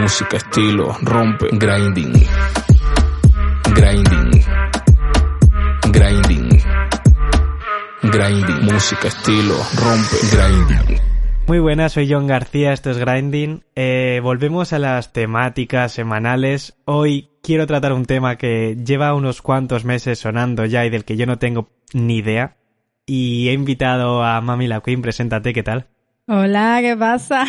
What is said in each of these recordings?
Música, estilo, rompe, grinding. Grinding. Grinding. Grinding. Música, estilo, rompe, grinding. Muy buenas, soy John García, esto es Grinding. Eh, volvemos a las temáticas semanales. Hoy quiero tratar un tema que lleva unos cuantos meses sonando ya y del que yo no tengo ni idea. Y he invitado a Mami la Queen, preséntate, ¿qué tal? Hola, ¿qué pasa?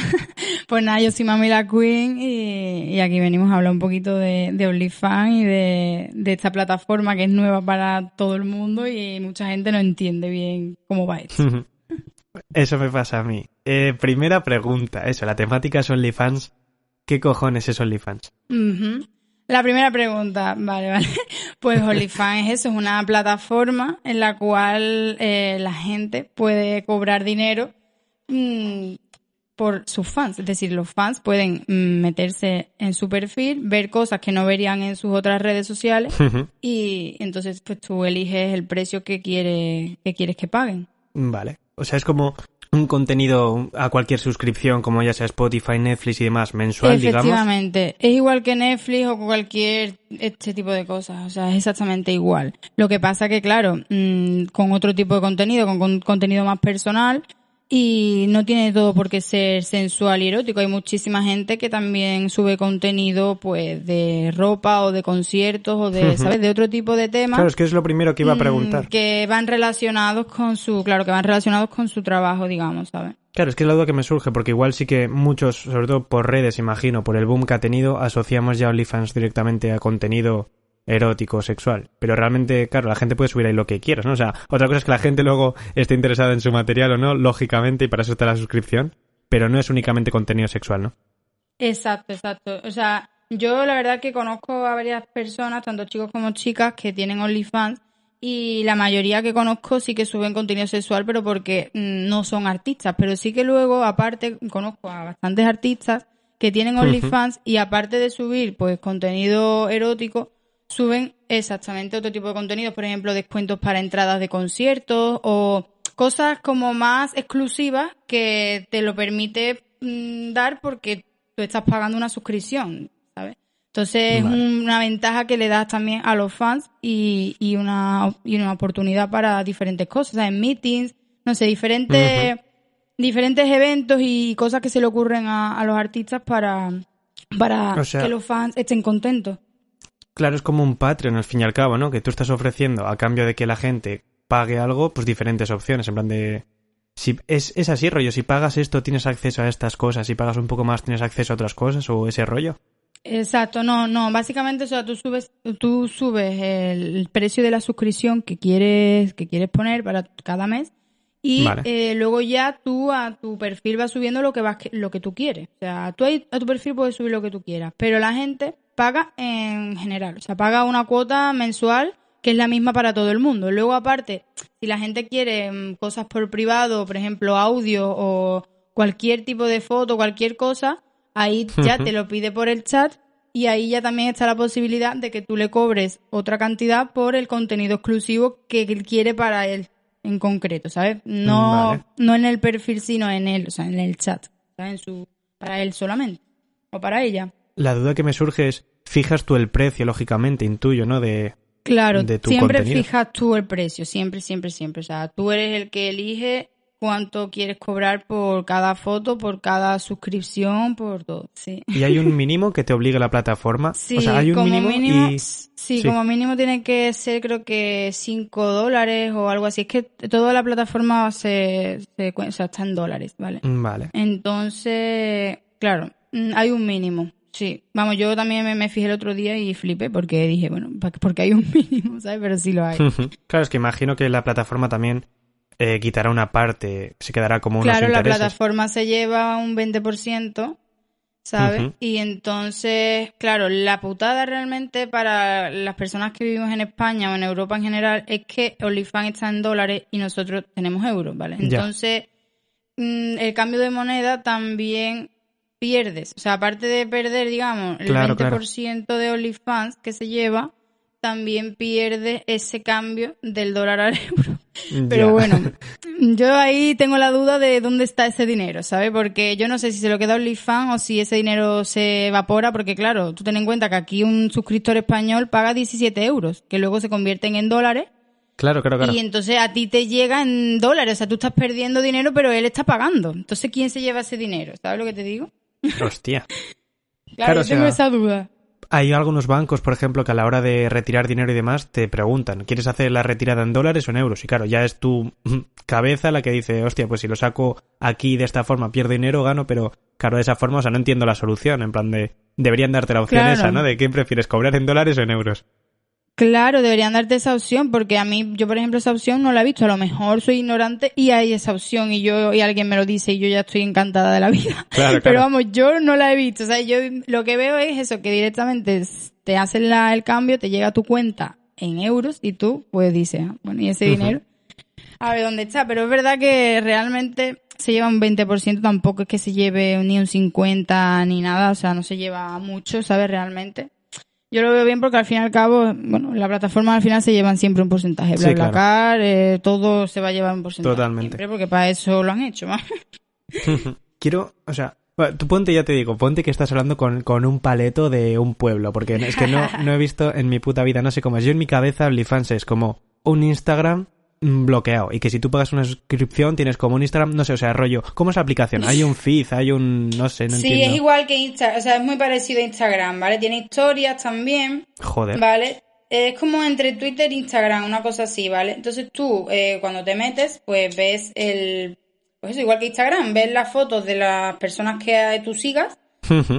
Pues nada, yo soy Mami la Queen y, aquí venimos a hablar un poquito de, de OnlyFans y de, de, esta plataforma que es nueva para todo el mundo y mucha gente no entiende bien cómo va esto. Eso me pasa a mí. Eh, primera pregunta, eso, la temática es OnlyFans. ¿Qué cojones es OnlyFans? La primera pregunta, vale, vale. Pues OnlyFans es eso, es una plataforma en la cual eh, la gente puede cobrar dinero mm, por sus fans. Es decir, los fans pueden mm, meterse en su perfil, ver cosas que no verían en sus otras redes sociales y entonces pues tú eliges el precio que, quiere, que quieres que paguen. Vale. O sea, es como un contenido a cualquier suscripción, como ya sea Spotify, Netflix y demás, mensual, digamos. Efectivamente. Es igual que Netflix o cualquier este tipo de cosas. O sea, es exactamente igual. Lo que pasa que, claro, mm, con otro tipo de contenido, con contenido más personal, y no tiene todo por qué ser sensual y erótico. Hay muchísima gente que también sube contenido pues de ropa o de conciertos o de, ¿sabes? De otro tipo de temas. Claro, es que es lo primero que iba a mm, preguntar. Que van relacionados con su, claro, que van relacionados con su trabajo, digamos, ¿sabes? Claro, es que es la duda que me surge, porque igual sí que muchos, sobre todo por redes, imagino, por el boom que ha tenido, asociamos ya OnlyFans directamente a contenido erótico, sexual. Pero realmente, claro, la gente puede subir ahí lo que quieras, ¿no? O sea, otra cosa es que la gente luego esté interesada en su material o no, lógicamente, y para eso está la suscripción, pero no es únicamente contenido sexual, ¿no? Exacto, exacto. O sea, yo la verdad que conozco a varias personas, tanto chicos como chicas, que tienen OnlyFans y la mayoría que conozco sí que suben contenido sexual, pero porque mm, no son artistas. Pero sí que luego, aparte, conozco a bastantes artistas que tienen OnlyFans y aparte de subir pues contenido erótico, suben exactamente otro tipo de contenidos, por ejemplo, descuentos para entradas de conciertos o cosas como más exclusivas que te lo permite mm, dar porque tú estás pagando una suscripción, ¿sabes? Entonces es una ventaja que le das también a los fans y, y, una, y una oportunidad para diferentes cosas, en meetings, no sé, diferentes, diferentes eventos y cosas que se le ocurren a, los artistas para, para que los fans estén contentos. Claro, es como un Patreon al fin y al cabo, ¿no? Que tú estás ofreciendo a cambio de que la gente pague algo, pues diferentes opciones, en plan de... Si es, es así, rollo, si pagas esto tienes acceso a estas cosas, si pagas un poco más tienes acceso a otras cosas, o ese rollo. Exacto, no, no, básicamente, o sea, tú subes, tú subes el precio de la suscripción que quieres, que quieres poner para cada mes y eh, luego ya tú a tu perfil vas subiendo lo que vas, lo que tú quieres. O sea, tú a tu perfil puedes subir lo que tú quieras, pero la gente paga en general, o sea, paga una cuota mensual que es la misma para todo el mundo. Luego, aparte, si la gente quiere mm, cosas por privado, por ejemplo, audio o cualquier tipo de foto, cualquier cosa, ahí ya te lo pide por el chat y ahí ya también está la posibilidad de que tú le cobres otra cantidad por el contenido exclusivo que él quiere para él en concreto, ¿sabes? No, no en el perfil, sino en él, o sea, en el chat, ¿sabes? En su, para él solamente o para ella la duda que me surge es, fijas tú el precio, lógicamente, intuyo, ¿no? De, claro, siempre fijas tú el precio, siempre, siempre, siempre. O sea, tú eres el que elige cuánto quieres cobrar por cada foto, por cada suscripción, por todo, sí. ¿Y hay un mínimo que te obliga la plataforma? Sí, o sea, hay un como mínimo, y... sí, como mínimo tiene que ser creo que 5 dólares o algo así. Es que toda la plataforma se, se o sea, está en dólares, ¿vale? Vale. Entonces, claro, mm, hay un mínimo. Sí, vamos, yo también me, fijé el otro día y flipé porque dije, bueno, porque hay un mínimo, ¿sabes? Pero sí lo hay. claro, es que imagino que la plataforma también eh, quitará una parte, se quedará como unos Claro, la plataforma se lleva un 20%, ¿sabes? Y entonces, claro, la putada realmente para las personas que vivimos en España o en Europa en general es que OnlyFans está en dólares y nosotros tenemos euros, ¿vale? Entonces, mm, el cambio de moneda también pierdes. O sea, aparte de perder, digamos, el 20% de OnlyFans que se lleva, también pierde ese cambio del dólar al euro. Pero bueno, yo ahí tengo la duda de dónde está ese dinero, ¿sabes? Porque yo no sé si se lo queda OnlyFans o si ese dinero se evapora, porque claro, tú ten en cuenta que aquí un suscriptor español paga 17 euros, que luego se convierten en dólares. Claro, claro, claro. Y entonces a ti te llega en dólares, o sea, tú estás perdiendo dinero, pero él está pagando. Entonces, ¿quién se lleva ese dinero? ¿Sabes lo que te digo? Hostia. Claro, Claro, yo tengo o sea, esa duda. Hay algunos bancos, por ejemplo, que a la hora de retirar dinero y demás te preguntan, ¿quieres hacer la retirada en dólares o en euros? Y claro, ya es tu cabeza la que dice, hostia, pues si lo saco aquí de esta forma pierdo dinero, gano, pero claro, de esa forma, o sea, no entiendo la solución, en plan de, deberían darte la opción Claro. esa, ¿no? De qué prefieres, cobrar en dólares o en euros. Claro, deberían darte esa opción, porque a mí, yo por ejemplo, esa opción no la he visto. A lo mejor soy ignorante y hay esa opción y yo, y alguien me lo dice y yo ya estoy encantada de la vida. Claro, Pero claro. vamos, yo no la he visto. O sea, yo lo que veo es eso, que directamente te hacen la, el cambio, te llega a tu cuenta en euros y tú, pues dices, ah, bueno, y ese dinero, a ver dónde está. Pero es verdad que realmente se lleva un 20%, tampoco es que se lleve ni un 50 ni nada, o sea, no se lleva mucho, ¿sabes? Realmente. Yo lo veo bien porque al fin y al cabo, bueno, la plataforma al final se llevan siempre un porcentaje. Sí, BlaBlaCar, eh, todo se va a llevar un porcentaje. Totalmente. Siempre porque para eso lo han hecho, ¿no? Quiero, o sea, tú ponte, ya te digo, ponte que estás hablando con, con un paleto de un pueblo, porque es que no, no he visto en mi puta vida, no sé cómo es. Yo en mi cabeza OnlyFans es como un Instagram bloqueado y que si tú pagas una suscripción tienes como un Instagram, no sé, o sea, rollo, ¿cómo es la aplicación? Hay un feed, hay un, no sé, no sí, entiendo. es igual que Instagram, o sea, es muy parecido a Instagram, ¿vale? Tiene historias también, Joder. ¿vale? Es como entre Twitter e Instagram, una cosa así, ¿vale? Entonces tú, eh, cuando te metes, pues ves el... Pues eso, igual que Instagram, ves las fotos de las personas que tú sigas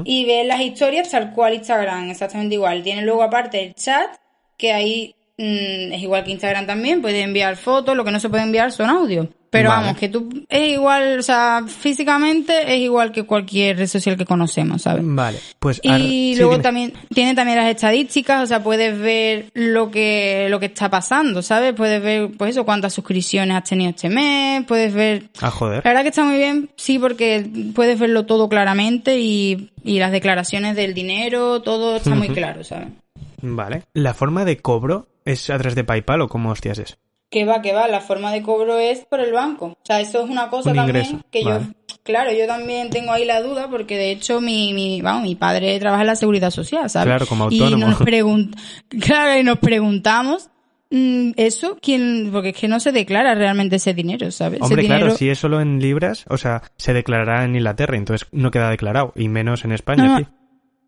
y ves las historias tal cual Instagram, exactamente igual. Tiene luego aparte el chat, que ahí mm, es igual que Instagram también, puedes enviar fotos, lo que no se puede enviar son audios. Pero Vale. vamos, que tú es igual, o sea, físicamente es igual que cualquier red social que conocemos, ¿sabes? Vale, pues... Y sí, luego dime. también tiene también las estadísticas, o sea, puedes ver lo que lo que está pasando, ¿sabes? Puedes ver pues eso, cuántas suscripciones has tenido este mes, puedes ver Ah, joder. la verdad que está muy bien, sí, porque puedes verlo todo claramente y, y las declaraciones del dinero, todo está muy claro, ¿sabes? Vale. ¿La forma de cobro es a través de PayPal o cómo hostias es? Que va, que va, la forma de cobro es por el banco. O sea, eso es una cosa Un también ingreso, que vale. yo, claro, yo también tengo ahí la duda porque de hecho mi, mi, vamos, mi padre trabaja en la seguridad social, ¿sabes? Claro, como Y autónomo. nos pregun- claro, y nos preguntamos, mm, eso, quién, porque es que no se declara realmente ese dinero, ¿sabes? Ese Hombre, claro, dinero- si es solo en libras, o sea, se declarará en Inglaterra, entonces no queda declarado, y menos en España. No, no, aquí.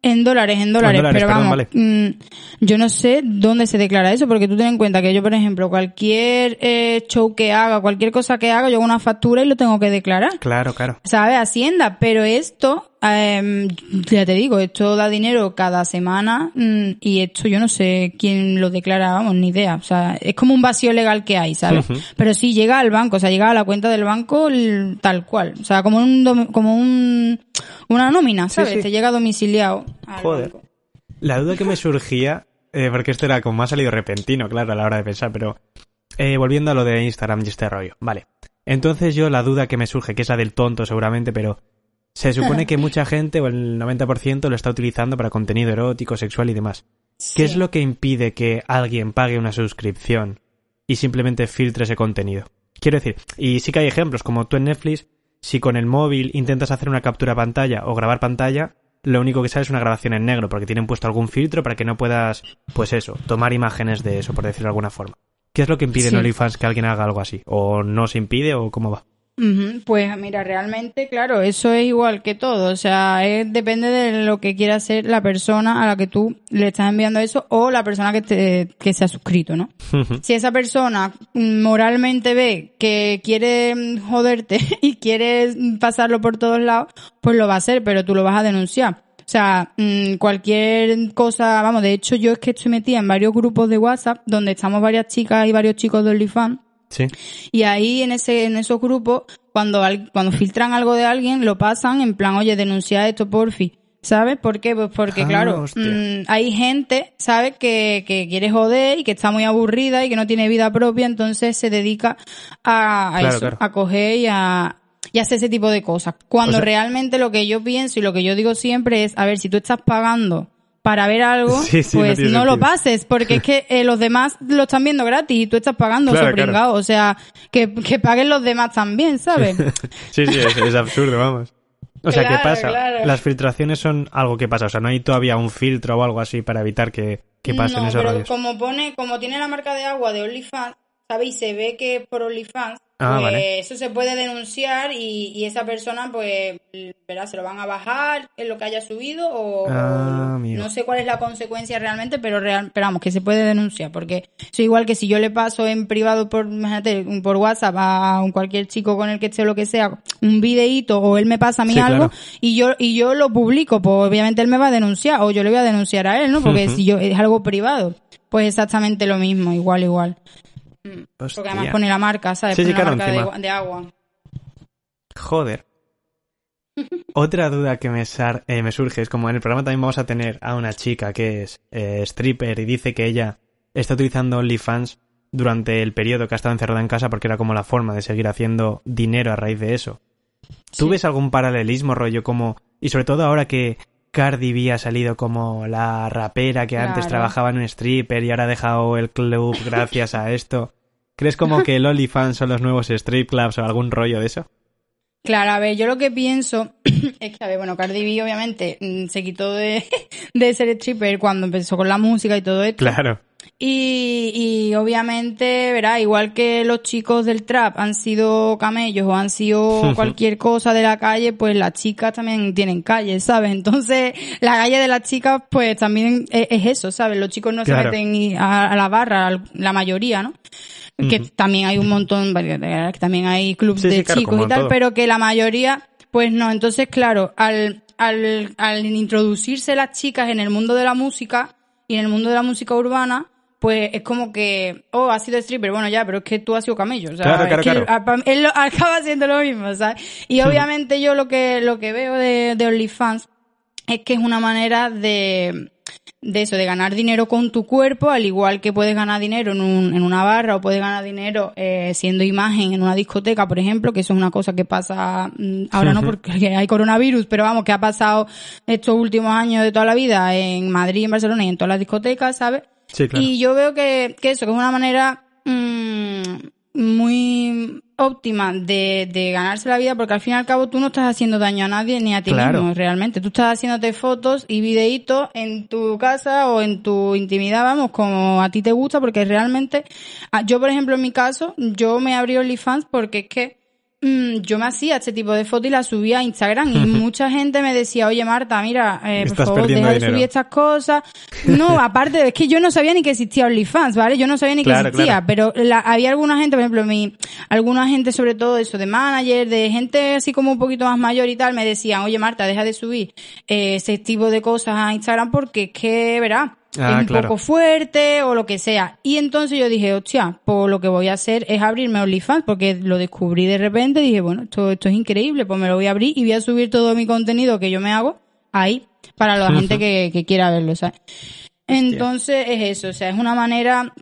En dólares, en dólares, dólares, pero perdón, vamos, vale. mm, yo no sé dónde se declara eso, porque tú ten en cuenta que yo, por ejemplo, cualquier eh, show que haga, cualquier cosa que haga, yo hago una factura y lo tengo que declarar. Claro, claro. ¿Sabes? Hacienda, pero esto, eh, ya te digo, esto da dinero cada semana mm, y esto yo no sé quién lo declara, vamos, ni idea. O sea, es como un vacío legal que hay, ¿sabes? Pero sí llega al banco, o sea, llega a la cuenta del banco tal cual. O sea, como un, como un, una nómina, ¿sabes? sí. Te llega domiciliado al Joder. banco. La duda que me surgía, eh, porque esto era como más salido repentino, claro, a la hora de pensar, pero eh, volviendo a lo de Instagram y este rollo, vale. Entonces yo la duda que me surge, que es la del tonto seguramente, pero se supone que mucha gente, o el 90%, lo está utilizando para contenido erótico, sexual y demás. ¿Qué es lo que impide que alguien pague una suscripción y simplemente filtre ese contenido? Quiero decir, y sí que hay ejemplos, como tú en Netflix, si con el móvil intentas hacer una captura pantalla o grabar pantalla, lo único que sale es una grabación en negro, porque tienen puesto algún filtro para que no puedas, pues eso, tomar imágenes de eso, por decirlo de alguna forma. ¿Qué es lo que impide en. OnlyFans que alguien haga algo así? ¿O no se impide o cómo va? Pues mira, realmente, claro, eso es igual que todo. O sea, es- depende de lo que quiera hacer la persona a la que tú le estás enviando eso o la persona que, te, que se ha suscrito, ¿no? Si esa persona moralmente ve que quiere mm, joderte y quiere pasarlo por todos lados, pues lo va a hacer, pero tú lo vas a denunciar. O sea, mm, cualquier cosa, vamos, de hecho yo es que estoy metida en varios grupos de WhatsApp donde estamos varias chicas y varios chicos de OnlyFans sí. y ahí en ese en esos grupos cuando al- cuando filtran algo de alguien lo pasan en plan oye denuncia esto porfi ¿Sabes por qué? Pues porque, Ah, claro, mm, hay gente, ¿sabes? Que, que quiere joder y que está muy aburrida y que no tiene vida propia, entonces se dedica a, a Claro, eso, claro. a coger y a, y ese tipo de cosas. Cuando O sea- realmente lo que yo pienso y lo que yo digo siempre es, a ver, si tú estás pagando para ver algo, Sí, sí, no pues no, lo pases, porque es que eh, los demás lo están viendo gratis y tú estás pagando, Claro, pringao. O sea, que, que paguen los demás también, ¿sabes? Sí, sí, es, es absurdo, vamos. O sea, ¿qué Claro, pasa? claro. Las filtraciones son algo que pasa. O sea, no hay todavía un filtro o algo así para evitar que, que pasen no, esos pero como pone, como tiene la marca de agua de OnlyFans, ¿sabéis? Se ve que es por OnlyFans, Ah, pues vale. eso se puede denunciar y, y esa persona, pues, verá, se lo van a bajar en lo que haya subido o, Ah, o no sé cuál es la consecuencia realmente, pero real, pero vamos, que se puede denunciar, porque es igual que si yo le paso en privado por, imagínate, por WhatsApp a un cualquier chico con el que esté o lo que sea, un videíto o él me pasa a mí Sí, algo claro. y yo y yo lo publico, pues obviamente él me va a denunciar o yo le voy a denunciar a él, ¿no? Porque si yo es algo privado, pues exactamente lo mismo, igual igual. Porque además pone la marca, ¿sabes? Sí, sí, Pone la claro, marca de, agua. Joder. Otra duda que me, sar- eh, me surge es como en el programa también vamos a tener a una chica que es eh, stripper y dice que ella está utilizando OnlyFans durante el periodo que ha estado encerrada en casa porque era como la forma de seguir haciendo dinero a raíz de eso. ¿Tú Sí. ves algún paralelismo rollo como... Y sobre todo ahora que Cardi B ha salido como la rapera que antes trabajaba en un stripper y ahora ha dejado el club gracias a esto. ¿Crees como que el OnlyFans son los nuevos strip clubs o algún rollo de eso? Claro, a ver, yo lo que pienso es que, a ver, bueno, Cardi B obviamente mm, se quitó de, de ser stripper cuando empezó con la música y todo esto. Claro. Y, y obviamente, verá, igual que los chicos del trap han sido camellos o han sido cualquier cosa de la calle, pues las chicas también tienen calle, ¿sabes? Entonces, la calle de las chicas, pues también es, es eso, ¿sabes? Los chicos no Claro. se meten a, a la barra, la mayoría, ¿no? Que también hay un montón, que también hay clubs Sí, sí, de claro, chicos y tal, todo. pero que la mayoría, pues no. Entonces, claro, al, al, al introducirse las chicas en el mundo de la música y en el mundo de la música urbana, pues es como que, oh, has sido stripper, bueno, ya, pero es que tú has sido camello, o sea, Claro, claro, es que claro. él acaba siendo lo mismo, ¿sabes? Y obviamente yo lo que, lo que veo de, de OnlyFans es que es una manera de, de eso, de ganar dinero con tu cuerpo, al igual que puedes ganar dinero en, un, en una barra o puedes ganar dinero eh, siendo imagen en una discoteca, por ejemplo, que eso es una cosa que pasa mm, ahora no porque hay coronavirus, pero vamos, que ha pasado estos últimos años de toda la vida en Madrid, en Barcelona y en todas las discotecas, ¿sabes? Sí, claro. Y yo veo que, que eso, que es una manera mm, muy óptima de, de ganarse la vida, porque al fin y al cabo tú no estás haciendo daño a nadie ni a ti Claro. mismo, realmente. Tú estás haciéndote fotos y videitos en tu casa o en tu intimidad, vamos, como a ti te gusta, porque realmente, ah, yo por ejemplo en mi caso, yo me abrí OnlyFans porque es que yo me hacía este tipo de fotos y las subía a Instagram y mucha gente me decía, oye Marta, mira, eh, por favor, deja de dinero. subir estas cosas. No, aparte, es que yo no sabía ni que existía OnlyFans, ¿vale? Yo no sabía ni que existía, claro. pero la- había alguna gente, por ejemplo, mi, alguna gente sobre todo eso de manager, de gente así como un poquito más mayor y tal, me decían, oye Marta, deja de subir eh, ese tipo de cosas a Instagram porque es que, verá, Ah, es un poco fuerte o lo que sea. Y entonces yo dije, hostia, pues lo que voy a hacer es abrirme OnlyFans porque lo descubrí de repente y dije, bueno, esto, esto es increíble, pues me lo voy a abrir y voy a subir todo mi contenido que yo me hago ahí para la gente que, que quiera verlo, ¿sabes? Entonces es eso, o sea, es una manera,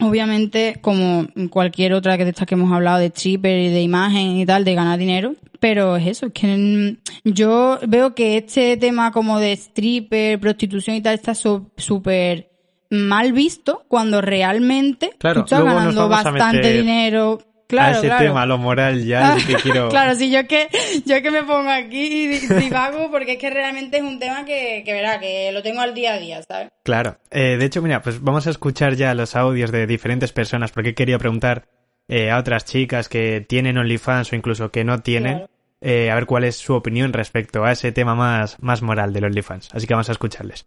obviamente, como cualquier otra que de estas que hemos hablado de stripper y de imagen y tal, de ganar dinero, pero es eso, es que mm, yo veo que este tema como de stripper, prostitución y tal está súper mal visto cuando realmente Claro, tú estás ganando bastante meter dinero. A Claro, ese claro. tema, lo moral ya, que quiero... Claro, sí, yo que, yo que me pongo aquí y di- divago porque es que realmente es un tema que, que verá, que lo tengo al día a día, ¿sabes? Claro. Eh, de hecho, mira, pues vamos a escuchar ya los audios de diferentes personas porque quería preguntar eh, a otras chicas que tienen OnlyFans o incluso que no tienen, Claro. eh, a ver cuál es su opinión respecto a ese tema más, más moral del OnlyFans. Así que vamos a escucharles.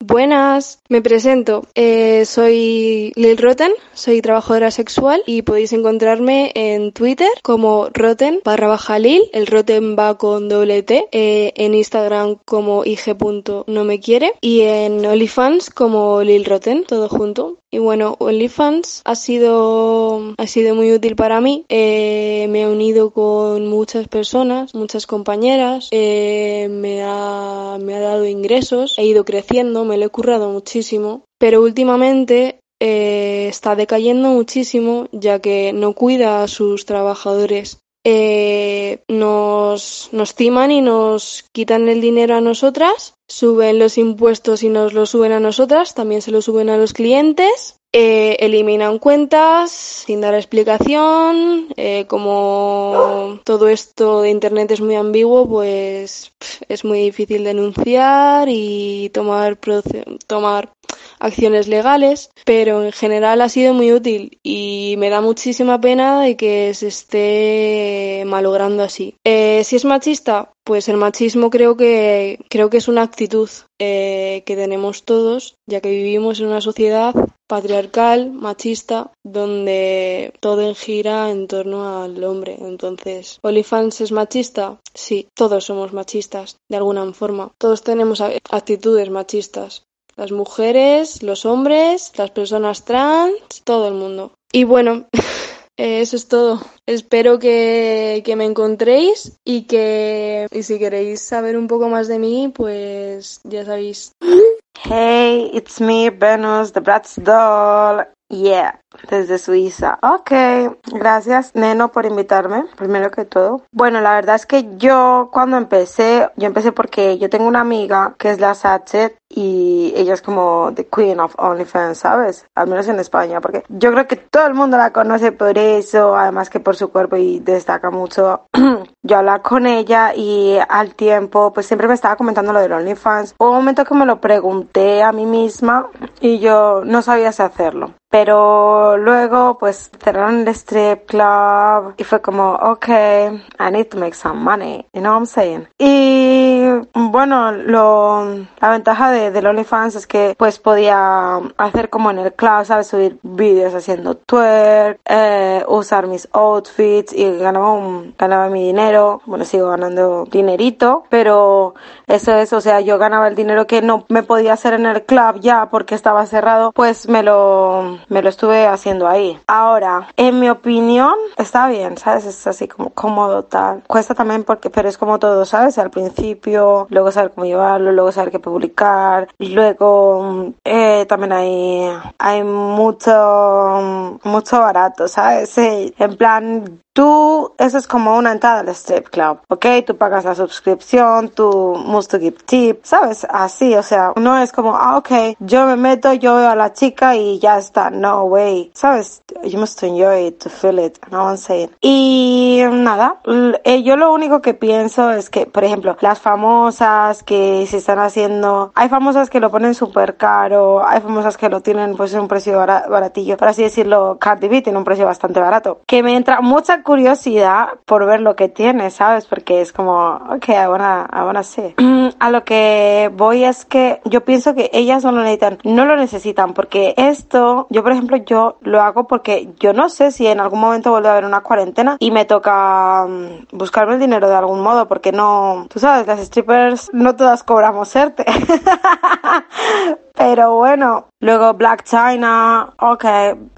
Buenas, me presento. Eh, soy Lil Rotten, soy trabajadora sexual y podéis encontrarme en Twitter como Rotten barra baja Lil. El Rotten va con doble T. eh, en Instagram como ig.no me quiere y en OnlyFans como Lil Rotten, todo junto. Y bueno, OnlyFans ha sido, ha sido muy útil para mí. Eh, me he unido con muchas personas, muchas compañeras. eh, me, ha, me ha dado ingresos. He ido creciendo, me lo he currado muchísimo. Pero últimamente eh, está decayendo muchísimo ya que no cuida a sus trabajadores. Eh, nos, nos timan y nos quitan el dinero a nosotras suben los impuestos y nos los suben a nosotras, también se los suben a los clientes. Eh, eliminan cuentas sin dar explicación. Eh, como todo esto de Internet es muy ambiguo, pues es muy difícil denunciar y tomar, tomar acciones legales, pero en general ha sido muy útil y me da muchísima pena de que se esté malogrando así. Eh, si es machista, pues el machismo creo que creo que es una actitud eh, que tenemos todos, ya que vivimos en una sociedad patriarcal, machista, donde todo gira en torno al hombre. Entonces, ¿Olifans es machista? Sí, todos somos machistas, de alguna forma. Todos tenemos actitudes machistas. Las mujeres, los hombres, las personas trans, todo el mundo. Y bueno, eso es todo. Espero que, que, me encontréis y que y si queréis saber un poco más de mí, pues ya sabéis. Hey, it's me, Venus, the Bratz doll. Yeah, desde Suiza. Ok, gracias Neno por invitarme, primero que todo. Bueno, la verdad es que yo cuando empecé, yo empecé porque yo tengo una amiga que es la Satchet y ella es como the queen of OnlyFans, ¿sabes? Al menos en España, porque yo creo que todo el mundo la conoce por eso, además que por su cuerpo y destaca mucho. yo hablaba con ella y al tiempo, pues siempre me estaba comentando lo de OnlyFans. Hubo un momento que me lo pregunté a mí misma y yo no sabía si hacerlo. Pero luego, pues cerraron el strip club y fue como, ok, I need to make some money, you know what I'm saying? Y bueno, lo, la ventaja de, del OnlyFans es que pues podía hacer como en el club. Subir vídeos haciendo twerk, eh, usar mis outfits y ganaba, ganaba mi dinero. Bueno, sigo ganando dinerito, pero eso es, o sea, yo ganaba el dinero que no me podía hacer en el club ya porque estaba cerrado, pues me lo me lo estuve haciendo ahí. Ahora, en mi opinión, está bien, ¿sabes? Es así como cómodo, tal. Cuesta también porque, pero es como todo, ¿sabes? Al principio, luego saber cómo llevarlo, luego saber qué publicar, luego eh, también hay, hay mucho, mucho barato, ¿sabes? en plan, Tú, eso es como una entrada al strip club, ¿ok? Tú pagas la suscripción, tú must give tip, ¿sabes? Así, o sea, no es como, ah, ok, yo me meto, yo veo a la chica y ya está. No way, ¿sabes? You must enjoy it, to feel it, no one saying. Y nada, eh, yo lo único que pienso es que, por ejemplo, las famosas que se están haciendo, hay famosas que lo ponen súper caro, hay famosas que lo tienen pues en un precio baratillo, por así decirlo, Cardi B tiene un precio bastante barato, que me entra mucha curiosidad por ver lo que tiene, ¿sabes? Porque es como, ok, ahora, ahora sí. A lo que voy es que yo pienso que ellas no lo necesitan, no lo necesitan, porque esto, yo por ejemplo, yo lo hago porque yo no sé si en algún momento vuelve a haber una cuarentena y me toca mm, buscarme el dinero de algún modo, porque no, tú sabes, las strippers no todas cobramos serte. Pero bueno, luego Black China, ok,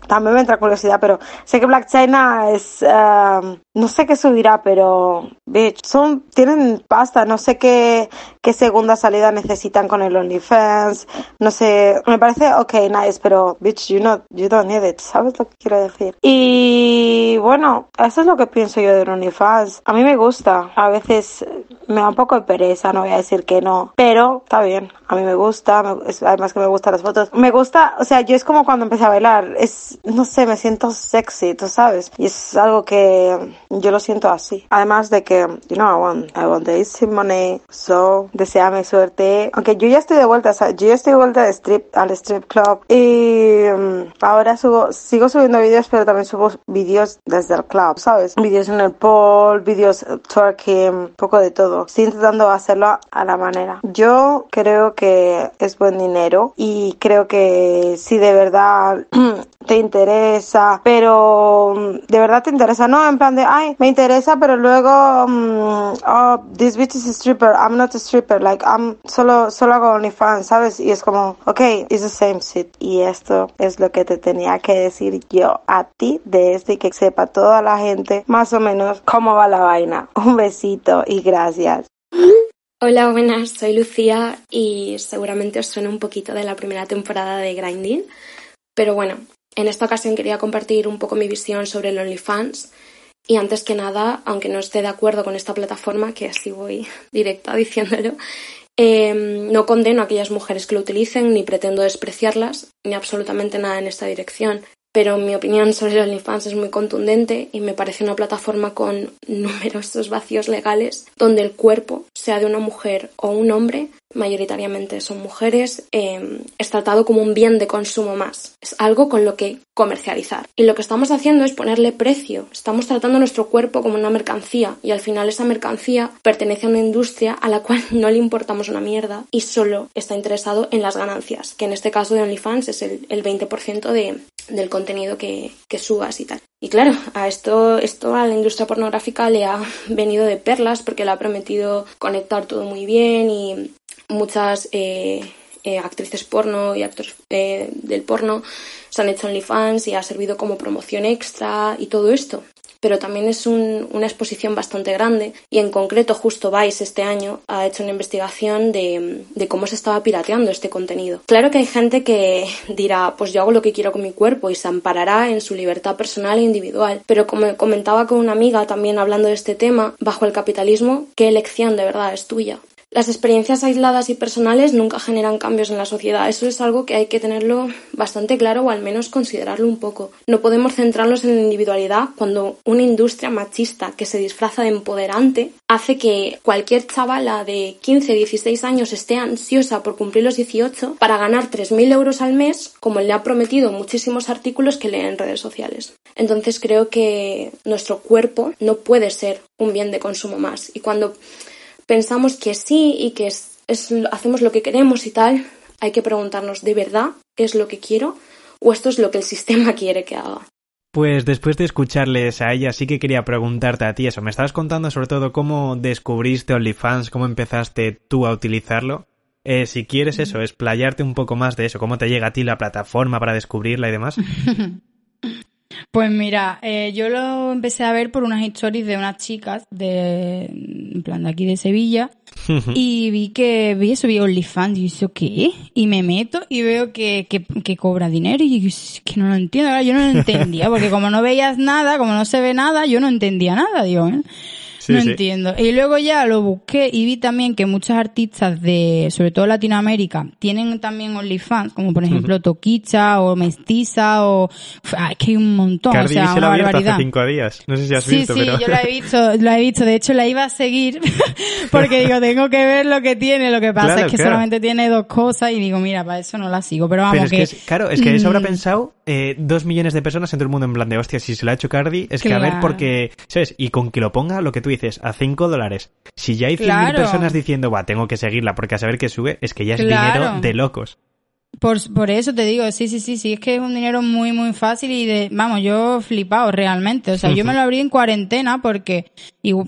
también me entra curiosidad, pero sé que Black China es, um, no sé qué subirá, pero, bitch, son, tienen pasta, no sé qué, qué segunda salida necesitan con el OnlyFans, no sé, me parece ok, nice, pero, bitch, you, know, you don't need it, ¿sabes lo que quiero decir? Y bueno, eso es lo que pienso yo de OnlyFans. A mí me gusta, a veces me da un poco de pereza, no voy a decir que no, pero está bien, a mí me gusta, además que me gustan las fotos. Me gusta, o sea, yo es como cuando empecé a bailar, es, no sé, me siento sexy, tú sabes, y es algo que yo lo siento así. Además de que, you know, I want, I want easy money, so, deseame suerte. Aunque yo ya estoy de vuelta, o sea, yo ya estoy de vuelta de strip, al strip club, y um, ahora subo, sigo subiendo vídeos, pero también subo vídeos desde el club, ¿sabes? Vídeos en el pool, vídeos twerking, un poco de todo. Estoy intentando hacerlo a la manera. Yo creo que es buen dinero y creo que si de verdad te interesa, pero de verdad te interesa, no en plan de, ay, me interesa, pero luego, um, oh, this bitch is a stripper, I'm not a stripper, like, I'm solo, solo hago OnlyFans, ¿sabes? Y es como, ok, it's the same shit. Y esto es lo que te tenía que decir yo a ti de esto y que sepa toda la gente más o menos cómo va la vaina. Un besito y gracias. Hola, buenas, soy Lucía y seguramente os suena un poquito de la primera temporada de Grinding, pero bueno, en esta ocasión quería compartir un poco mi visión sobre el OnlyFans y antes que nada, aunque no esté de acuerdo con esta plataforma, que así voy directa diciéndolo, Em, no condeno a aquellas mujeres que lo utilicen, ni pretendo despreciarlas, ni absolutamente nada en esta dirección pero mi opinión sobre los OnlyFans es muy contundente y me parece una plataforma con numerosos vacíos legales donde el cuerpo, sea de una mujer o un hombre, mayoritariamente son mujeres, em, es tratado como un bien de consumo más. Es algo con lo que comercializar. Y lo que estamos haciendo es ponerle precio. Estamos tratando nuestro cuerpo como una mercancía y al final esa mercancía pertenece a una industria a la cual no le importamos una mierda y solo está interesado en las ganancias, que en este caso de OnlyFans es el, 20% de, del contenido que, que subas y tal. Y claro, a esto, esto a la industria pornográfica le ha venido de perlas porque le ha prometido conectar todo muy bien y muchas eh, eh, actrices porno y actores eh, del porno se han hecho OnlyFans y ha servido como promoción extra y todo esto. Pero también es una exposición bastante grande y en concreto justo Vice este año ha hecho una investigación de, de cómo se estaba pirateando este contenido. Claro que hay gente que dirá, pues yo hago lo que quiero con mi cuerpo y se amparará en su libertad personal e individual. Pero como comentaba con una amiga también hablando de este tema, bajo el capitalismo, ¿qué elección de verdad es tuya? Las experiencias aisladas y personales nunca generan cambios en la sociedad. Eso es algo que hay que tenerlo bastante claro o al menos considerarlo un poco. No podemos centrarnos en la individualidad cuando una industria machista que se disfraza de empoderante hace que cualquier chavala de 15, 16 años esté ansiosa por cumplir los 18 para ganar 3.000 euros al mes, como le ha prometido muchísimos artículos que lee en redes sociales. Entonces creo que nuestro cuerpo no puede ser un bien de consumo más. Y cuando pensamos que sí y que es, hacemos lo que queremos y tal, hay que preguntarnos, ¿de verdad es lo que quiero? ¿O esto es lo que el sistema quiere que haga? Pues después de escucharles a ella, sí que quería preguntarte a ti eso. Me estabas contando sobre todo cómo descubriste OnlyFans, cómo empezaste tú a utilizarlo. Eh, si quieres eso, explayarte un poco más de eso, cómo te llega a ti la plataforma para descubrirla y demás. Pues mira, eh, yo lo empecé a ver por unas historias de unas chicas de, en plan de aquí de Sevilla, y vi que, vi eso, vi OnlyFans, y yo, ¿qué? Y me meto y veo que, que, que cobra dinero y que no lo entiendo, yo no lo entendía, porque como no veías nada, como no se ve nada, yo no entendía nada, digo, ¿eh? No entiendo. Y luego ya lo busqué y vi también que muchos artistas de, sobre todo Latinoamérica, tienen también OnlyFans, como por ejemplo Toquicha o Mestiza o... es que hay un montón, o sea, una barbaridad. hace cinco días. No sé si has sí, visto, sí, yo la he visto, lo he visto. De hecho, la iba a seguir porque digo, tengo que ver lo que tiene. Lo que pasa es que solamente tiene dos cosas y digo, mira, para eso no la sigo. Pero vamos que... claro, es que eso habrá mm. pensado eh, dos millones de personas en todo el mundo en plan de, hostia, si se lo ha hecho Cardi, es que a ver porque, ¿sabes? Y con que lo ponga, lo que tú dices, a 5 dólares. Si ya hay 100.000 personas diciendo, va, tengo que seguirla porque a saber que sube, es que ya es dinero de locos. Por, por eso te digo, sí, sí, sí, sí, es que es un dinero muy, muy fácil y de, vamos, yo flipado realmente. O sea, yo me lo abrí en cuarentena porque,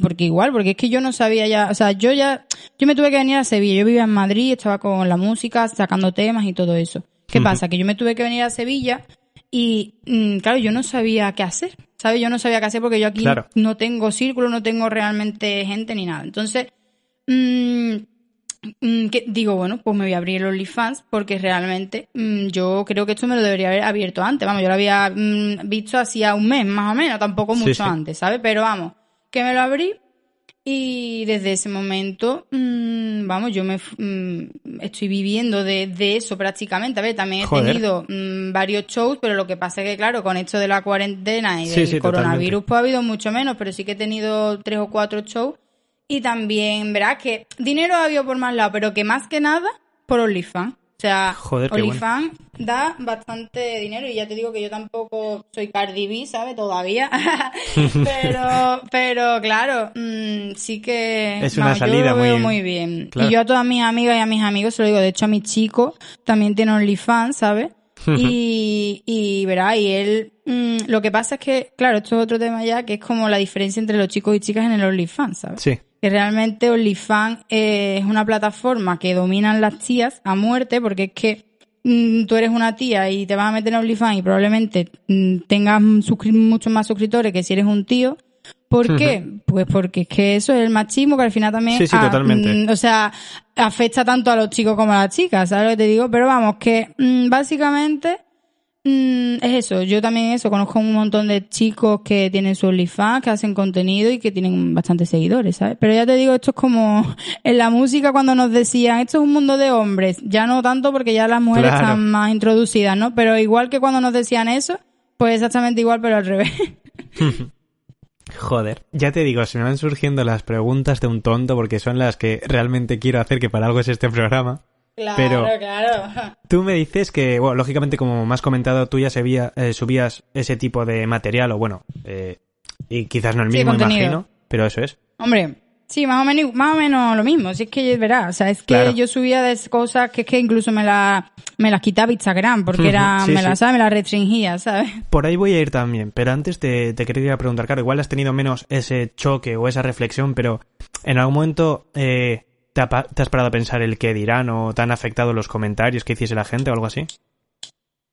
porque igual, porque es que yo no sabía ya, o sea, yo ya, yo me tuve que venir a Sevilla, yo vivía en Madrid, estaba con la música, sacando temas y todo eso. ¿Qué pasa? Que yo me tuve que venir a Sevilla y, mm, claro, yo no sabía qué hacer. ¿Sabes? Yo no sabía qué hacer porque yo aquí no tengo círculo, no tengo realmente gente ni nada. Entonces, mmm, digo, bueno, pues me voy a abrir el OnlyFans porque realmente mm, yo creo que esto me lo debería haber abierto antes. Vamos, yo lo había visto hacía un mes más o menos, tampoco mucho antes, ¿sabes? Pero vamos, que me lo abrí y desde ese momento, mmm, vamos, yo me mmm, estoy viviendo de, de, eso prácticamente. A ver, también he tenido mmm, varios shows, pero lo que pasa es que, claro, con esto de la cuarentena y del coronavirus, pues ha habido mucho menos, pero sí que he tenido tres o cuatro shows. Y también, verás que dinero ha habido por más lados, pero que más que nada por OnlyFans. O sea, OnlyFans da bastante dinero y ya te digo que yo tampoco soy Cardi B, ¿sabes? Todavía. pero, pero claro, mm, sí que... Es una salida yo lo veo muy, bien. Y yo a todas mis amigas y a mis amigos se lo digo. De hecho, a mi chico también tiene OnlyFans, ¿sabes? y, y verá, y él, mm, lo que pasa es que, claro, esto es otro tema ya, que es como la diferencia entre los chicos y chicas en el OnlyFans, ¿sabes? Sí que realmente OnlyFans es una plataforma que dominan las tías a muerte, porque es que mm, tú eres una tía y te vas a meter en OnlyFans y probablemente mm, tengas muchos más suscriptores que si eres un tío. ¿Por qué? Pues porque es que eso es el machismo que al final también... Sí, sí, totalmente. Mm, o sea, afecta tanto a los chicos como a las chicas, ¿sabes lo que te digo? Pero vamos, que básicamente mm, es eso, yo también eso, conozco un montón de chicos que tienen su OnlyFans, que hacen contenido y que tienen bastantes seguidores, ¿sabes? Pero ya te digo, esto es como en la música cuando nos decían, esto es un mundo de hombres, ya no tanto porque ya las mujeres Claro. están más introducidas, ¿no? Pero igual que cuando nos decían eso, pues exactamente igual, pero al revés. Joder, ya te digo, se me van surgiendo las preguntas de un tonto porque son las que realmente quiero hacer, que para algo es este programa. Claro, Pero- claro. Tú me dices que, bueno, lógicamente, como me has comentado, tú ya sabía- eh, subías ese tipo de material, o bueno, eh, y quizás no el mismo, imagino, pero eso es. Hombre, sí, más o menos, más o menos lo mismo. Si es que verás, o sea, es que Claro. yo subía de cosas que es que incluso me las me las quitaba Instagram porque era, Sí, me sí. las, ¿sabes? Me las restringía, ¿sabes? Por ahí voy a ir también, pero antes te, te quería preguntar, claro, igual has tenido menos ese choque o esa reflexión, pero en algún momento eh, ¿te, ha pa- te has parado a pensar el qué dirán o te han afectado los comentarios que hiciese la gente o algo así?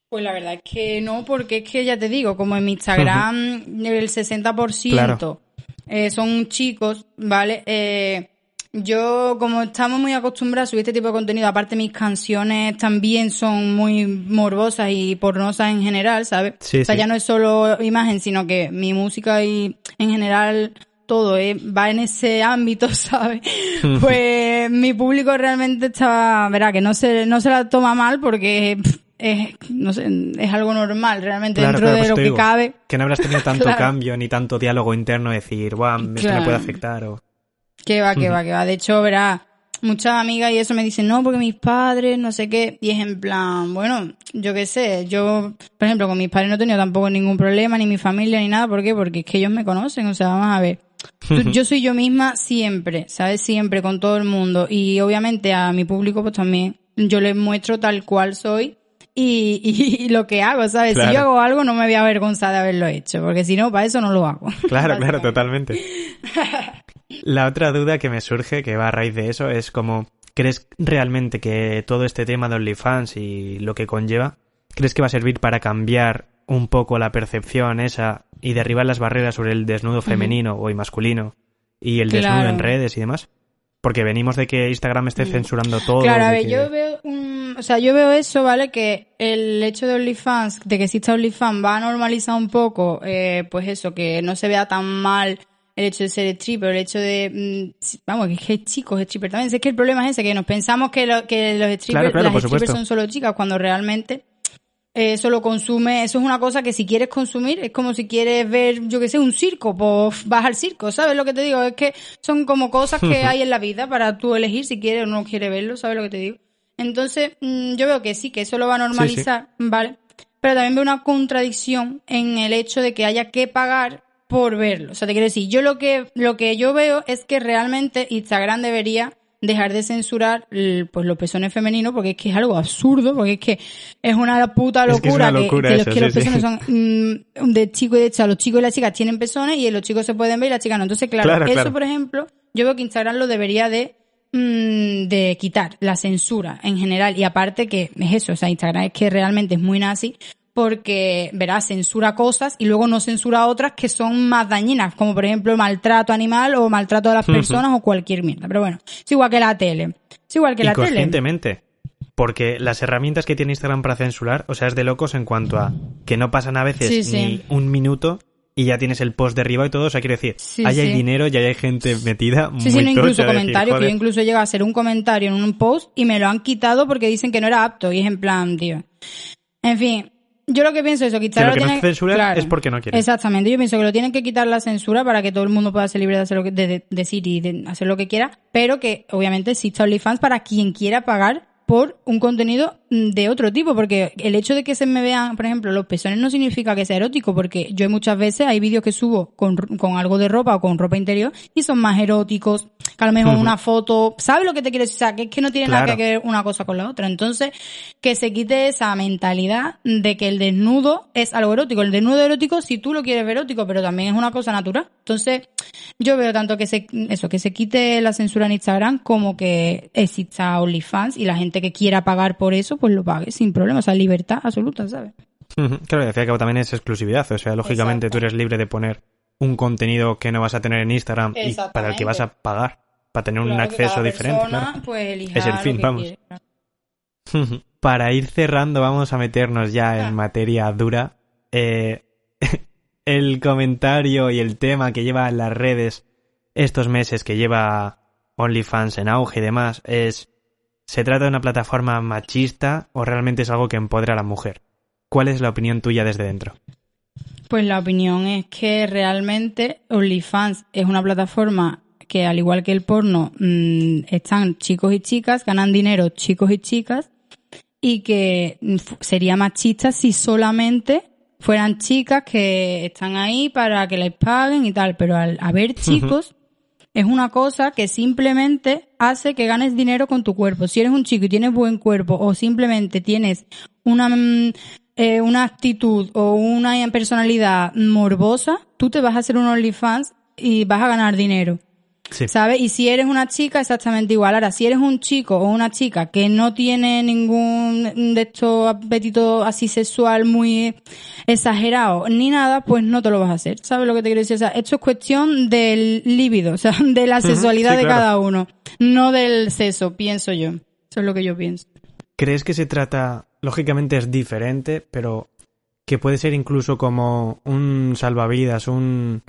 Pues la verdad es que no, porque es que ya te digo, como en mi Instagram el 60% Claro. eh, son chicos, ¿vale? Eh, yo, como estamos muy acostumbrados a subir este tipo de contenido, aparte mis canciones también son muy morbosas y pornosas en general, ¿sabes? Sí, o sea, sí. ya no es solo imagen, sino que mi música y en general todo eh, va en ese ámbito, ¿sabes? pues mi público realmente estaba, verá, que no se, no se la toma mal porque pff, es, no sé, es algo normal realmente Claro, dentro claro, de pues lo que digo, cabe. Que no habrás tenido tanto Claro. cambio ni tanto diálogo interno de decir, guau, esto me puede afectar o... Que va, que va, que va. De hecho, verá, muchas amigas y eso me dicen, no, porque mis padres, no sé qué. Y es en plan, bueno, yo qué sé, yo, por ejemplo, con mis padres no he tenido tampoco ningún problema, ni mi familia, ni nada. ¿Por qué? Porque es que ellos me conocen, o sea, vamos a ver. Yo soy yo misma siempre, ¿sabes? Siempre, con todo el mundo. Y obviamente a mi público, pues también, yo les muestro tal cual soy. Y, y, y lo que hago, ¿sabes? Claro. Si yo hago algo, no me voy a avergonzar de haberlo hecho, porque si no, para eso no lo hago. Claro, claro, totalmente. La otra duda que me surge, que va a raíz de eso, es como, ¿crees realmente que todo este tema de OnlyFans y lo que conlleva, crees que va a servir para cambiar un poco la percepción esa y derribar las barreras sobre el desnudo femenino o y masculino y el desnudo en redes y demás? Porque venimos de que Instagram esté censurando todo. Claro, a ver, que- yo veo un, o sea, yo veo eso, ¿vale? Que el hecho de OnlyFans, de que exista OnlyFans, va a normalizar un poco, eh, pues eso, que no se vea tan mal el hecho de ser stripper, el hecho de, mm, vamos, que es chicos stripper también. Es que el problema es ese, que nos pensamos que, lo- que los strippers, Claro, claro, las strippers son solo chicas, cuando realmente eso lo consume, eso es una cosa que si quieres consumir, es como si quieres ver, yo que sé, un circo, pues vas al circo, ¿sabes lo que te digo? Es que son como cosas que hay en la vida para tú elegir si quieres o no quieres verlo, ¿sabes lo que te digo? Entonces, mm, yo veo que sí, que eso lo va a normalizar, ¿vale? Pero también veo una contradicción en el hecho de que haya que pagar por verlo. O sea, te quiero decir, yo lo que, lo que yo veo es que realmente Instagram debería dejar de censurar pues los pezones femeninos porque es que es algo absurdo, porque es que es una puta Es que es locura una que, locura que los, eso, que los sí, sí. pezones son mm, de chico y de hecho los chicos y las chicas tienen pezones y los chicos se pueden ver y las chicas no. Entonces, claro, Claro, eso claro. por ejemplo, yo veo que Instagram lo debería de mm, de quitar la censura en general y aparte que es eso, o sea, Instagram es que realmente es muy nazi porque, verás, censura cosas y luego no censura otras que son más dañinas, como por ejemplo maltrato animal o maltrato a las personas o cualquier mierda. Pero bueno, es igual que la tele. Es igual que la tele. conscientemente. Porque las herramientas que tiene Instagram para censurar, o sea, es de locos en cuanto a que no pasan a veces Sí, sí. ni un minuto y ya tienes el post derribado y todo. O sea, quiero decir, Sí, ahí hay dinero y ahí hay gente metida Sí, muy sí, no, incluso de decir, comentarios, que yo incluso llega a hacer un comentario en un post y me lo han quitado porque dicen que no era apto y es en plan, tío. En fin, yo lo que pienso es eso, Instagram Que lo que no tiene- censuran claro. es porque no quieren. Exactamente, yo pienso que lo tienen que quitar la censura para que todo el mundo pueda ser libre de hacer lo que, de, de- decir y de hacer lo que quiera, pero que obviamente exista OnlyFans para quien quiera pagar por un contenido de otro tipo, porque el hecho de que se me vean, por ejemplo, los pezones no significa que sea erótico, porque yo muchas veces hay vídeos que subo con, con algo de ropa o con ropa interior y son más eróticos, que a lo mejor una foto, ¿sabes lo que te quiero decir? O sea, que es que no tiene nada que ver una cosa con la otra. Entonces, que se quite esa mentalidad de que el desnudo es algo erótico. El desnudo erótico, si tú lo quieres ver erótico, pero también es una cosa natural. Entonces, yo veo tanto que se, eso, que se quite la censura en Instagram como que exista OnlyFans y la gente que quiera pagar por eso, pues lo pague sin problema. O sea, libertad absoluta, ¿sabes? Claro, y al fin y al cabo también es exclusividad. O sea, lógicamente Exacto. tú eres libre de poner un contenido que no vas a tener en Instagram y para el que vas a pagar, para tener un Claro acceso cada diferente. persona, claro. Pues Es el fin, vamos. quiere, para ir cerrando, vamos a meternos ya Ah. en materia dura. Eh, el comentario y el tema que lleva en las redes estos meses, que lleva OnlyFans en auge y demás, es ¿se trata de una plataforma machista o realmente es algo que empodera a la mujer? ¿Cuál es la opinión tuya desde dentro? Pues la opinión es que realmente OnlyFans es una plataforma que al igual que el porno mm, están chicos y chicas, ganan dinero chicos y chicas y que mm, sería machista si solamente fueran chicas que están ahí para que les paguen y tal, pero al haber chicos es una cosa que simplemente hace que ganes dinero con tu cuerpo. Si eres un chico y tienes buen cuerpo o simplemente tienes una, mm, eh, una actitud o una personalidad morbosa, tú te vas a hacer un OnlyFans y vas a ganar dinero. Sí. ¿Sabes? Y si eres una chica, exactamente igual. Ahora, si eres un chico o una chica que no tiene ningún de estos apetitos así sexual muy exagerado ni nada, pues no te lo vas a hacer. ¿Sabes lo que te quiero decir? O sea, esto es cuestión del líbido, o sea, de la sexualidad sí, de claro. cada uno, no del sexo, pienso yo. Eso es lo que yo pienso. ¿Crees que se trata, lógicamente es diferente, pero que puede ser incluso como un salvavidas, un...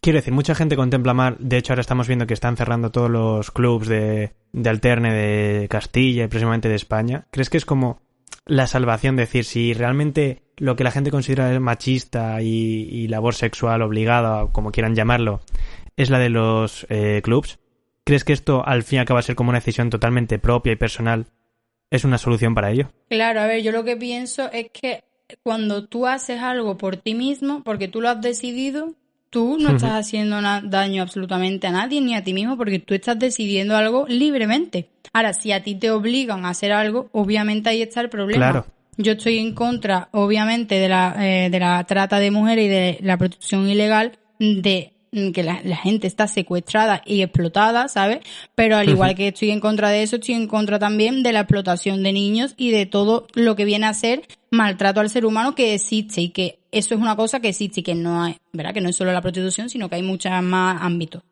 Quiero decir, mucha gente contempla mal, de hecho ahora estamos viendo que están cerrando todos los clubs de, de alterne de Castilla y próximamente de España. ¿Crees que es como la salvación? Decir, si realmente lo que la gente considera machista y, labor sexual obligada, como quieran llamarlo, es la de los eh, clubs, ¿crees que esto al fin acaba a ser como una decisión totalmente propia y personal es una solución para ello. Claro, a ver, yo lo que pienso es que cuando tú haces algo por ti mismo, porque tú lo has decidido, tú no estás haciendo daño absolutamente a nadie ni a ti mismo porque tú estás decidiendo algo libremente. Ahora, si a ti te obligan a hacer algo, obviamente ahí está el problema. Claro. Yo estoy en contra, obviamente, de la, eh, de la trata de mujeres y de la protección ilegal de que la, la gente está secuestrada y explotada, ¿sabes? Pero al igual que estoy en contra de eso, estoy en contra también de la explotación de niños y de todo lo que viene a ser maltrato al ser humano que existe y que eso es una cosa que existe y que no hay, ¿verdad? Que no es solo la prostitución, sino que hay muchos más ámbitos.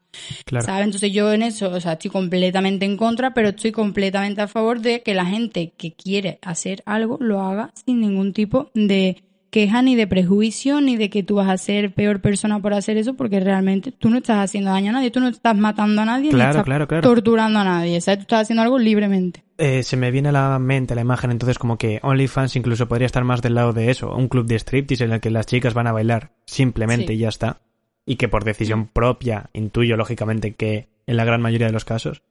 Claro. ¿Sabes? Entonces yo en eso, o sea, estoy completamente en contra, pero estoy completamente a favor de que la gente que quiere hacer algo lo haga sin ningún tipo de queja ni de prejuicio ni de que tú vas a ser peor persona por hacer eso porque realmente tú no estás haciendo daño a nadie, tú no estás matando a nadie Claro, ni estás claro, claro. torturando a nadie, ¿sabes? Tú estás haciendo algo libremente. Eh, se me viene a la mente la imagen entonces como que OnlyFans incluso podría estar más del lado de eso, un club de striptease en el que las chicas van a bailar simplemente Sí. y ya está. Y que por decisión propia, intuyo lógicamente que en la gran mayoría de los casos,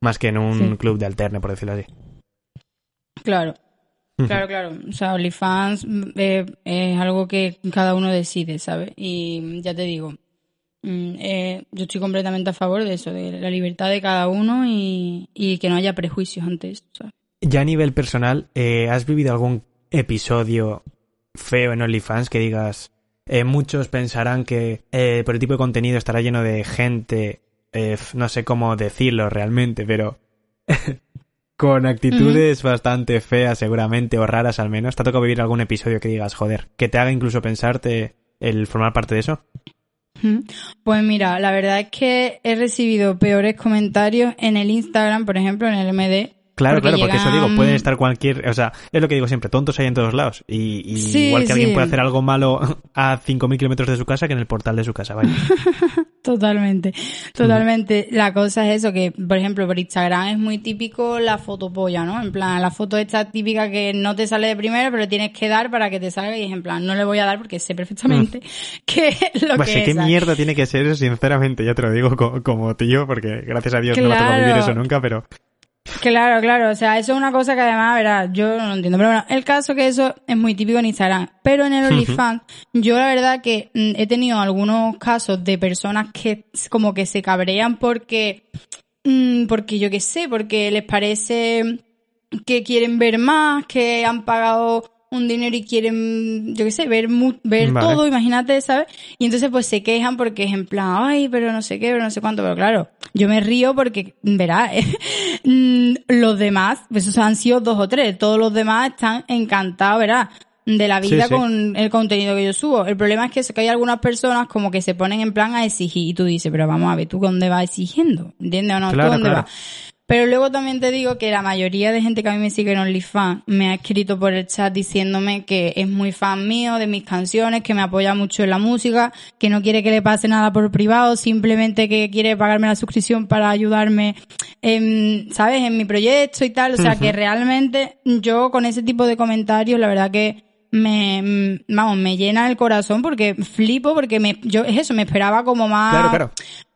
más que en un Sí. club de alterne, por decirlo así. Claro. Claro, claro. O sea, OnlyFans eh, es algo que cada uno decide, ¿sabes? Y ya te digo, mm, eh, yo estoy completamente a favor de eso, de la libertad de cada uno y, y que no haya prejuicios ante esto, ¿sabes? Ya a nivel personal, eh, ¿has vivido algún episodio feo en OnlyFans que digas, eh, muchos pensarán que eh, por el tipo de contenido estará lleno de gente, eh, no sé cómo decirlo realmente, pero con actitudes bastante feas seguramente o raras al menos? ¿Te ha tocado vivir algún episodio que digas, joder, que te haga incluso pensarte el formar parte de eso? Pues mira, la verdad es que he recibido peores comentarios en el Instagram, por ejemplo, en el MD. Claro, claro, porque eso digo, pueden estar cualquier, o sea, es lo que digo siempre, tontos hay en todos lados. Y, y Sí, igual que alguien puede hacer algo malo a 5.000 kilómetros de su casa que en el portal de su casa, vaya. Totalmente, totalmente. La cosa es eso, que por ejemplo por Instagram es muy típico la fotopolla, ¿no? En plan, la foto esta típica que no te sale de primero, pero tienes que dar para que te salga y es en plan, no le voy a dar porque sé perfectamente que es lo Pues que qué es. ¿sabes? mierda tiene que ser eso, sinceramente, ya te lo digo co- como, tío, porque gracias a Dios no me ha tocado vivir eso nunca, pero Claro, claro, o sea, eso es una cosa que además, verás, yo no lo entiendo, pero bueno, el caso que eso es muy típico en Instagram, pero en el OnlyFans, yo la verdad que mm, he tenido algunos casos de personas que como que se cabrean porque, mm, porque yo qué sé, porque les parece que quieren ver más, que han pagado un dinero y quieren, yo qué sé, ver ver Vale. todo, imagínate, ¿sabes? Y entonces pues se quejan porque es en plan, ay, pero no sé qué, pero no sé cuánto, pero claro, yo me río porque, verás, mm, los demás, pues esos han sido dos o tres, todos los demás están encantados, verás, de la vida sí. con el contenido que yo subo. El problema es que, eso, que hay algunas personas como que se ponen en plan a exigir y tú dices, pero vamos a ver, ¿tú dónde vas exigiendo? ¿Entiendes o no? ¿Tú Claro, dónde claro. vas? Pero luego también te digo que la mayoría de gente que a mí me sigue en OnlyFans me ha escrito por el chat diciéndome que es muy fan mío de mis canciones, que me apoya mucho en la música, que no quiere que le pase nada por privado, simplemente que quiere pagarme la suscripción para ayudarme, en, ¿sabes? En mi proyecto y tal. O sea, que realmente yo con ese tipo de comentarios, la verdad que me, vamos, me llena el corazón porque flipo, porque me, yo, es eso, me esperaba como más, Claro, claro.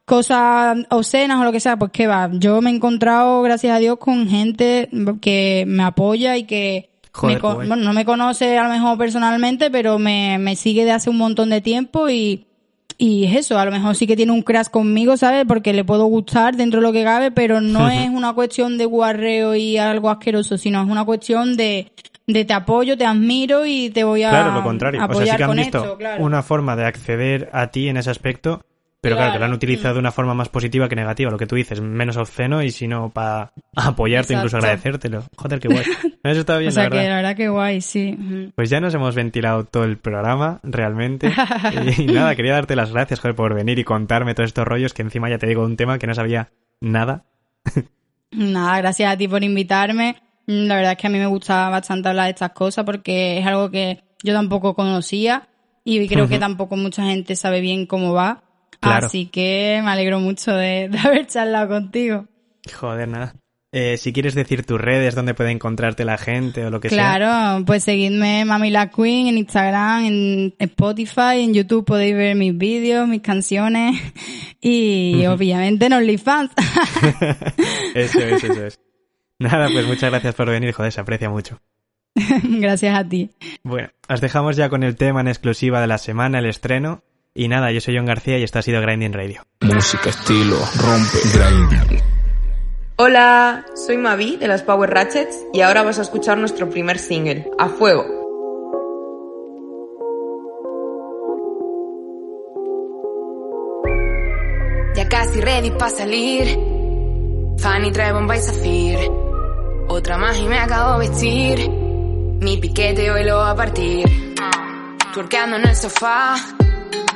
Cosas obscenas o lo que sea, pues que va. Yo me he encontrado, gracias a Dios, con gente que me apoya y que Joder, me guay. bueno, no me conoce a lo mejor personalmente, pero me, me sigue de hace un montón de tiempo y, y es eso, a lo mejor sí que tiene un crash conmigo, ¿sabes? Porque le puedo gustar dentro de lo que cabe, pero no es una cuestión de guarreo y algo asqueroso, sino es una cuestión de, de te apoyo, te admiro y te voy a Claro, lo contrario. O sea, sí que han visto esto, claro. una forma de acceder a ti en ese aspecto, pero claro, que lo han utilizado de una forma más positiva que negativa, lo que tú dices, menos obsceno y si no para apoyarte, incluso Exacto. agradecértelo. Joder, qué guay. Eso está bien, o sea la que verdad. la verdad que guay, sí. Pues ya nos hemos ventilado todo el programa, realmente. y nada, quería darte las gracias, joder, por venir y contarme todos estos rollos, que encima ya te digo un tema que no sabía nada. Nada, gracias a ti por invitarme. La verdad es que a mí me gusta bastante hablar de estas cosas porque es algo que yo tampoco conocía y creo que tampoco mucha gente sabe bien cómo va. Claro. Así que me alegro mucho de, de haber charlado contigo. Joder, nada. Eh, si quieres decir tus redes, dónde puede encontrarte la gente o lo que sea. Claro, pues seguidme Mami La Queen en Instagram, en Spotify, en YouTube podéis ver mis vídeos, mis canciones y obviamente en OnlyFans. Eso es, eso es. Nada, pues muchas gracias por venir, joder, se aprecia mucho. Gracias a ti. Bueno, os dejamos ya con el tema en exclusiva de la semana, el estreno. Y nada, yo soy John García y esto ha sido Grinding Radio. Música, estilo, rompe, grinding. Hola, soy Mavi de las Power Ratchets y ahora vas a escuchar nuestro primer single, A Fuego. Ya casi ready para salir. Fanny trae bomba y zafir. Otra más y me acabo de vestir. Mi piquete hoy lo va a partir. Turqueando en el sofá.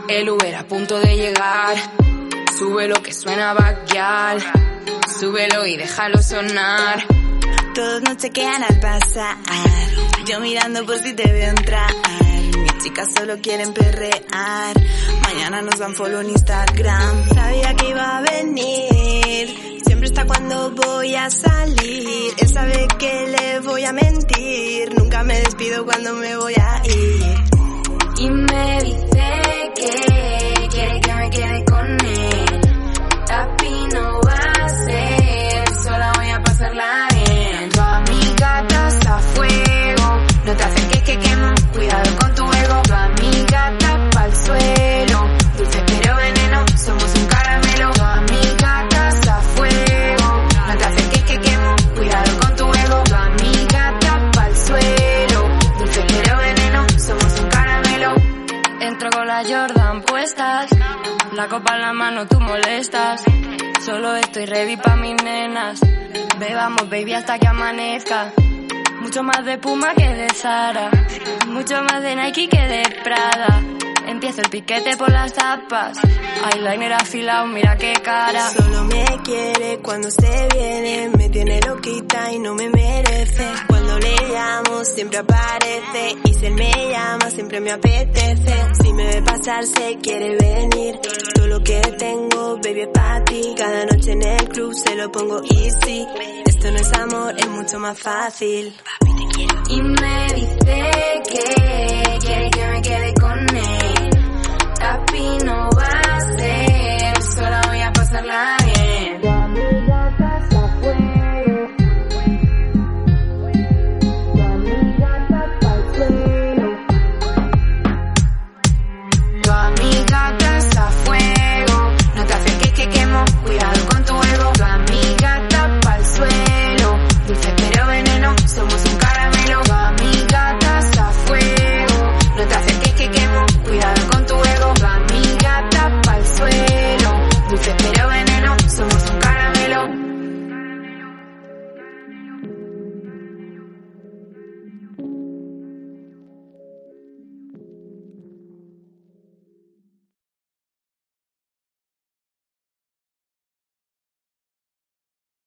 El Uber a punto de llegar. Sube lo que suena backyard. Súbelo y déjalo sonar. Todos nos chequean al pasar. Yo mirando por si te veo entrar. Mis chicas solo quieren perrear. Mañana nos dan follow en Instagram. Sabía que iba a venir. Siempre está cuando voy a salir. Él sabe que le voy a mentir. Nunca me despido cuando me voy a ir. Y me dice que quiere que me quede con él. La copa en la mano tú molestas. Solo estoy ready pa' mis nenas. Bebamos baby hasta que amanezca. Mucho más de Puma que de Sara. Mucho más de Nike que de Prada. Empiezo el piquete por las tapas. Eyeliner afilado, mira qué cara. Solo me quiere cuando se viene, me tiene loquita y no me merece. Cuando le llamo siempre aparece y si él me llama siempre me apetece. Si me ve pasar se quiere venir, todo lo que tengo baby es para ti. Cada noche en el club se lo pongo easy. Esto no es amor, es mucho más fácil. Y me dice que quiere que me quede con hacerla